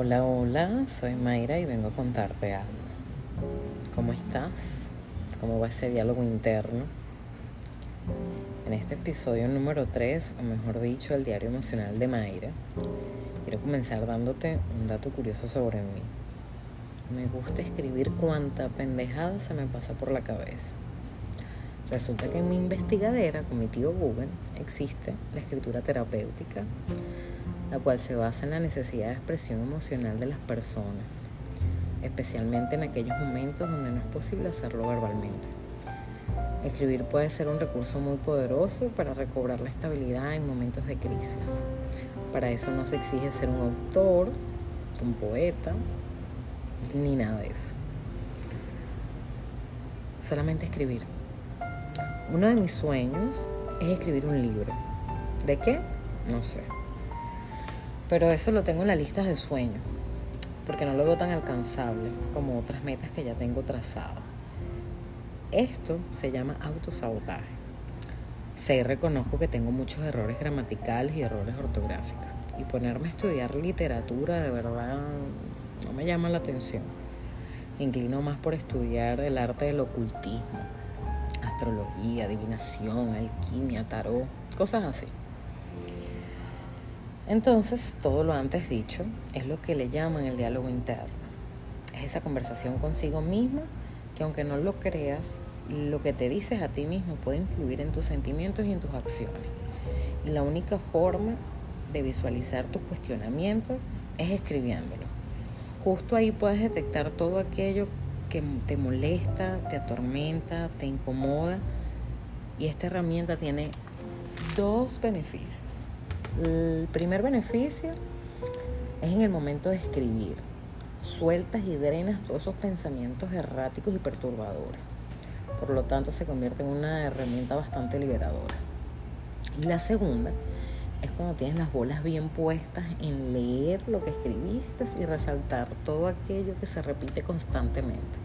Hola, hola, soy Mayra y vengo a contarte algo. ¿Cómo estás? ¿Cómo va ese diálogo interno? En este episodio número 3, o mejor dicho, el diario emocional de Mayra, quiero comenzar dándote un dato curioso sobre mí. Me gusta escribir cuanta pendejada se me pasa por la cabeza. Resulta que en mi investigadera con mi tío Google existe la escritura terapéutica la cual se basa en la necesidad de expresión emocional de las personas, especialmente en aquellos momentos donde no es posible hacerlo verbalmente. Escribir puede ser un recurso muy poderoso para recobrar la estabilidad en momentos de crisis. Para eso no se exige ser un autor, un poeta, ni nada de eso. Solamente escribir. Uno de mis sueños es escribir un libro. ¿De qué? No sé. Pero eso lo tengo en la lista de sueños, porque no lo veo tan alcanzable como otras metas que ya tengo trazado. Esto se llama autosabotaje. Y reconozco que tengo muchos errores gramaticales y errores ortográficos. Y ponerme a estudiar literatura de verdad no me llama la atención. Me inclino más por estudiar el arte del ocultismo, astrología, adivinación, alquimia, tarot, cosas así. Entonces, todo lo antes dicho es lo que le llaman el diálogo interno. Es esa conversación consigo misma que aunque no lo creas, lo que te dices a ti mismo puede influir en tus sentimientos y en tus acciones. Y la única forma de visualizar tus cuestionamientos es escribiéndolo. Justo ahí puedes detectar todo aquello que te molesta, te atormenta, te incomoda. Y esta herramienta tiene dos beneficios. El primer beneficio es en el momento de escribir. Sueltas y drenas todos esos pensamientos erráticos y perturbadores. Por lo tanto, se convierte en una herramienta bastante liberadora. Y la segunda es cuando tienes las bolas bien puestas en leer lo que escribiste y resaltar todo aquello que se repite constantemente.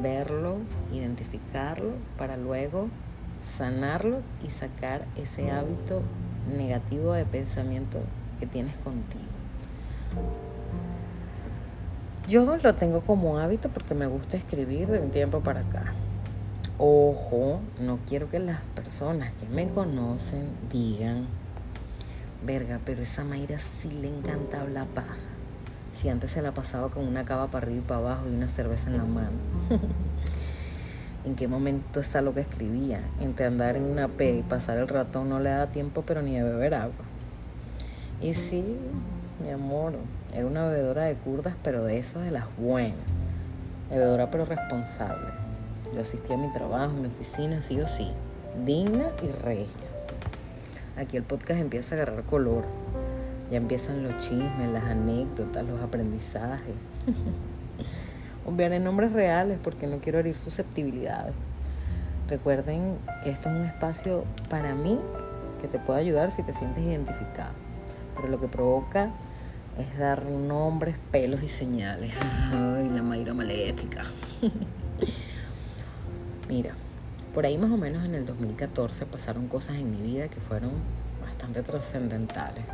Verlo, identificarlo para luego sanarlo y sacar ese hábito negativo de pensamiento que tienes contigo. Yo lo tengo como hábito porque me gusta escribir de un tiempo para acá. Ojo, no quiero que las personas que me conocen digan, verga, pero esa Mayra sí le encanta hablar paja. Si antes se la pasaba con una cava para arriba y para abajo y una cerveza en la mano. en qué momento está lo que escribía. Entre andar en una P y pasar el ratón no le da tiempo, pero ni de beber agua. Y sí, mi amor, era una bebedora de curdas, pero de esas de las buenas. Bebedora pero responsable. Yo asistía a mi trabajo, a mi oficina, sí o sí. Digna y regia. Aquí el podcast empieza a agarrar color. Ya empiezan los chismes, las anécdotas, los aprendizajes. Obviaré nombres reales porque no quiero herir susceptibilidades. Recuerden que esto es un espacio para mí que te puede ayudar si te sientes identificado. Pero lo que provoca es dar nombres, pelos y señales. Ay, la Mayra maléfica. Mira, por ahí más o menos en el 2014 pasaron cosas en mi vida que fueron bastante trascendentales.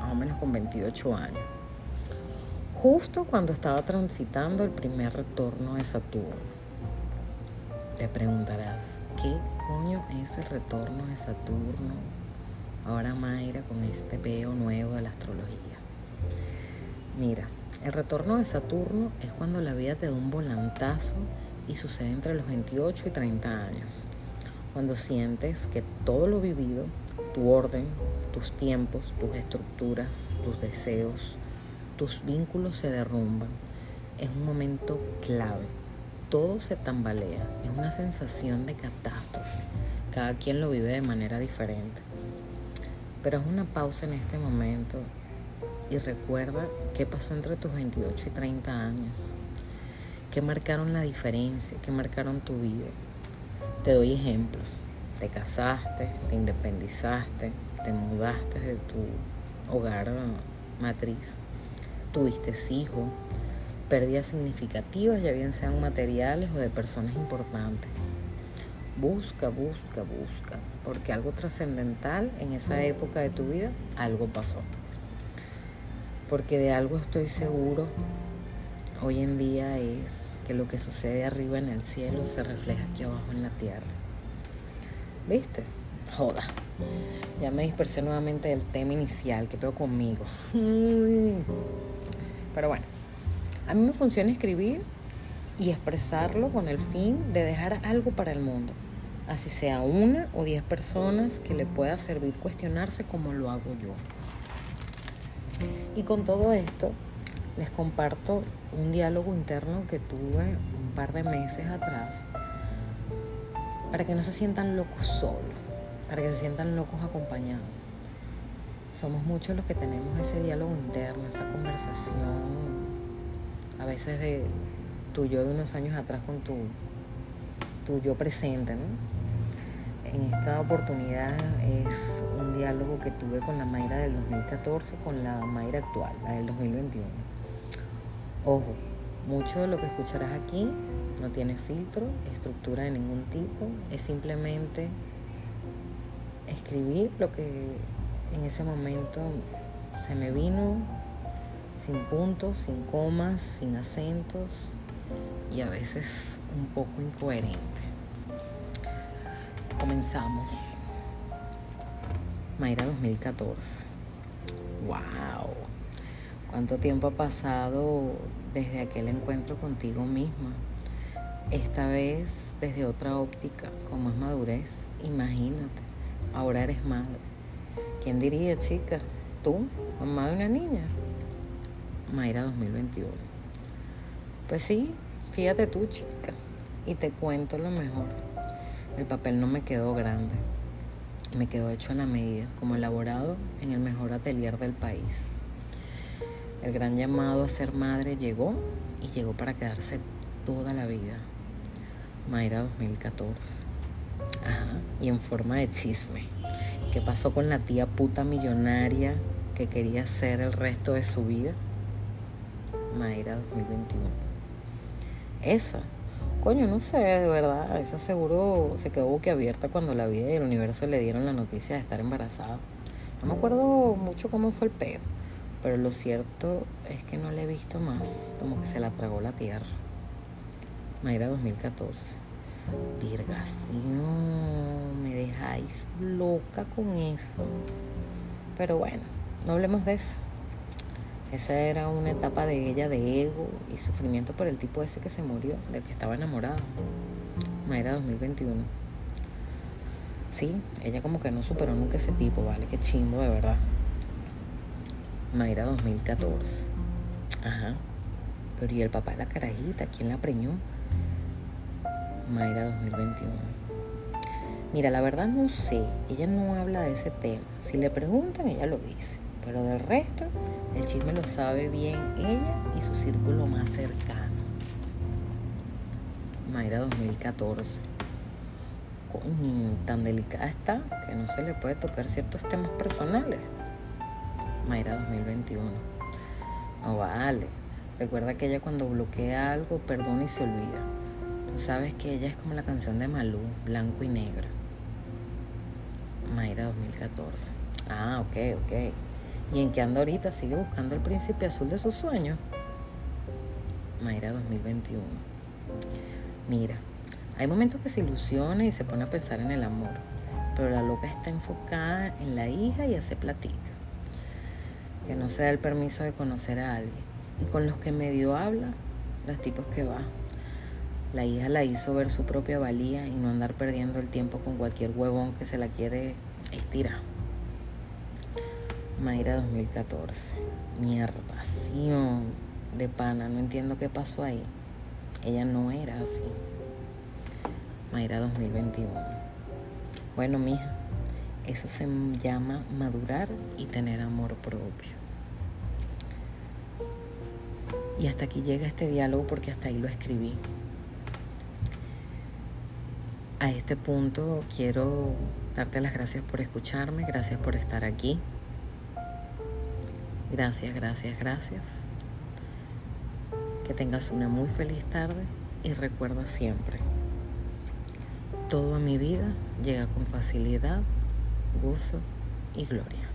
Más o menos con 28 años justo cuando estaba transitando el primer retorno de Saturno. Te preguntarás, ¿qué coño es el retorno de Saturno? Ahora Mayra con este veo nuevo de la astrología. Mira, el retorno de Saturno es cuando la vida te da un volantazo y sucede entre los 28 y 30 años. Cuando sientes que todo lo vivido, tu orden, tus tiempos, tus estructuras, tus deseos, tus vínculos se derrumban. Es un momento clave. Todo se tambalea. Es una sensación de catástrofe. Cada quien lo vive de manera diferente. Pero es una pausa en este momento y recuerda qué pasó entre tus 28 y 30 años. ¿Qué marcaron la diferencia? ¿Qué marcaron tu vida? Te doy ejemplos. Te casaste, te independizaste, te mudaste de tu hogar matriz tuviste hijos, pérdidas significativas, ya bien sean materiales o de personas importantes. Busca, busca, busca, porque algo trascendental en esa época de tu vida, algo pasó. porque de algo estoy seguro hoy en día es que lo que sucede arriba en el cielo se refleja aquí abajo en la tierra. ¿Viste? Joda. Ya me dispersé nuevamente del tema inicial, que veo conmigo. Pero bueno, a mí me funciona escribir y expresarlo con el fin de dejar algo para el mundo. Así sea una o diez personas que le pueda servir cuestionarse como lo hago yo. Y con todo esto, les comparto un diálogo interno que tuve un par de meses atrás para que no se sientan locos solos, para que se sientan locos acompañados. Somos muchos los que tenemos ese diálogo interno, esa conversación, a veces de tu yo de unos años atrás con tu, tu yo presente. En esta oportunidad es un diálogo que tuve con la Mayra del 2014 con la Mayra actual, la del 2021. Ojo, mucho de lo que escucharás aquí no tiene filtro, estructura de ningún tipo, es simplemente escribir lo que en ese momento se me vino, sin puntos, sin comas, sin acentos y a veces un poco incoherente. Comenzamos. Mayra 2014. ¡Wow! ¿Cuánto tiempo ha pasado desde aquel encuentro contigo misma? Esta vez desde otra óptica, con más madurez. Imagínate, ahora eres madre. ¿Quién diría, chica? ¿Tú, mamá de una niña? Mayra 2021. Pues sí, fíjate tú, chica, y te cuento lo mejor. El papel no me quedó grande, me quedó hecho a la medida, como elaborado en el mejor atelier del país. El gran llamado a ser madre llegó y llegó para quedarse toda la vida. Mayra 2014. Ajá, y en forma de chisme. ¿Qué pasó con la tía puta millonaria que quería ser el resto de su vida? Mayra 2021. Esa. Coño, no sé, de verdad. Esa seguro se quedó boquiabierta cuando la vida y el universo le dieron la noticia de estar embarazada. No me acuerdo mucho cómo fue el pedo. Pero lo cierto es que no la he visto más, como que se la tragó la tierra. Mayra 2014. Virgación, me dejáis loca con eso. Pero bueno, no hablemos de eso. Esa era una etapa de ella de ego y sufrimiento por el tipo ese que se murió, del que estaba enamorada. Mayra 2021. Sí, ella como que no superó nunca ese tipo, vale, qué chimbo de verdad. Mayra 2014. Ajá. Pero ¿y el papá de la carajita? ¿Quién la preñó? Mayra 2021. Mira, la verdad no sé. Ella no habla de ese tema. Si le preguntan, ella lo dice. Pero del resto, el chisme lo sabe bien ella y su círculo más cercano. Mayra 2014. Coño, tan delicada está que no se le puede tocar ciertos temas personales. Mayra 2021. No vale. Recuerda que ella cuando bloquea algo perdona y se olvida. Sabes que ella es como la canción de Malú, blanco y negro. Mayra 2014. Ah, ok, ok. ¿Y en qué anda ahorita? ¿Sigue buscando el príncipe azul de sus sueños? Mayra 2021. Mira, hay momentos que se ilusiona y se pone a pensar en el amor, pero la loca está enfocada en la hija y hace platica que no se da el permiso de conocer a alguien. Y con los que medio habla, los tipos que va. La hija la hizo ver su propia valía y no andar perdiendo el tiempo con cualquier huevón que se la quiere estirar. Mayra 2014. Mierda, de pana, no entiendo qué pasó ahí. Ella no era así. Mayra 2021. Bueno, mija, eso se llama madurar y tener amor propio. Y hasta aquí llega este diálogo porque hasta ahí lo escribí. A este punto quiero darte las gracias por escucharme, gracias por estar aquí. Gracias, gracias, gracias. Que tengas una muy feliz tarde y recuerda siempre, todo en mi vida llega con facilidad gozo y gloria.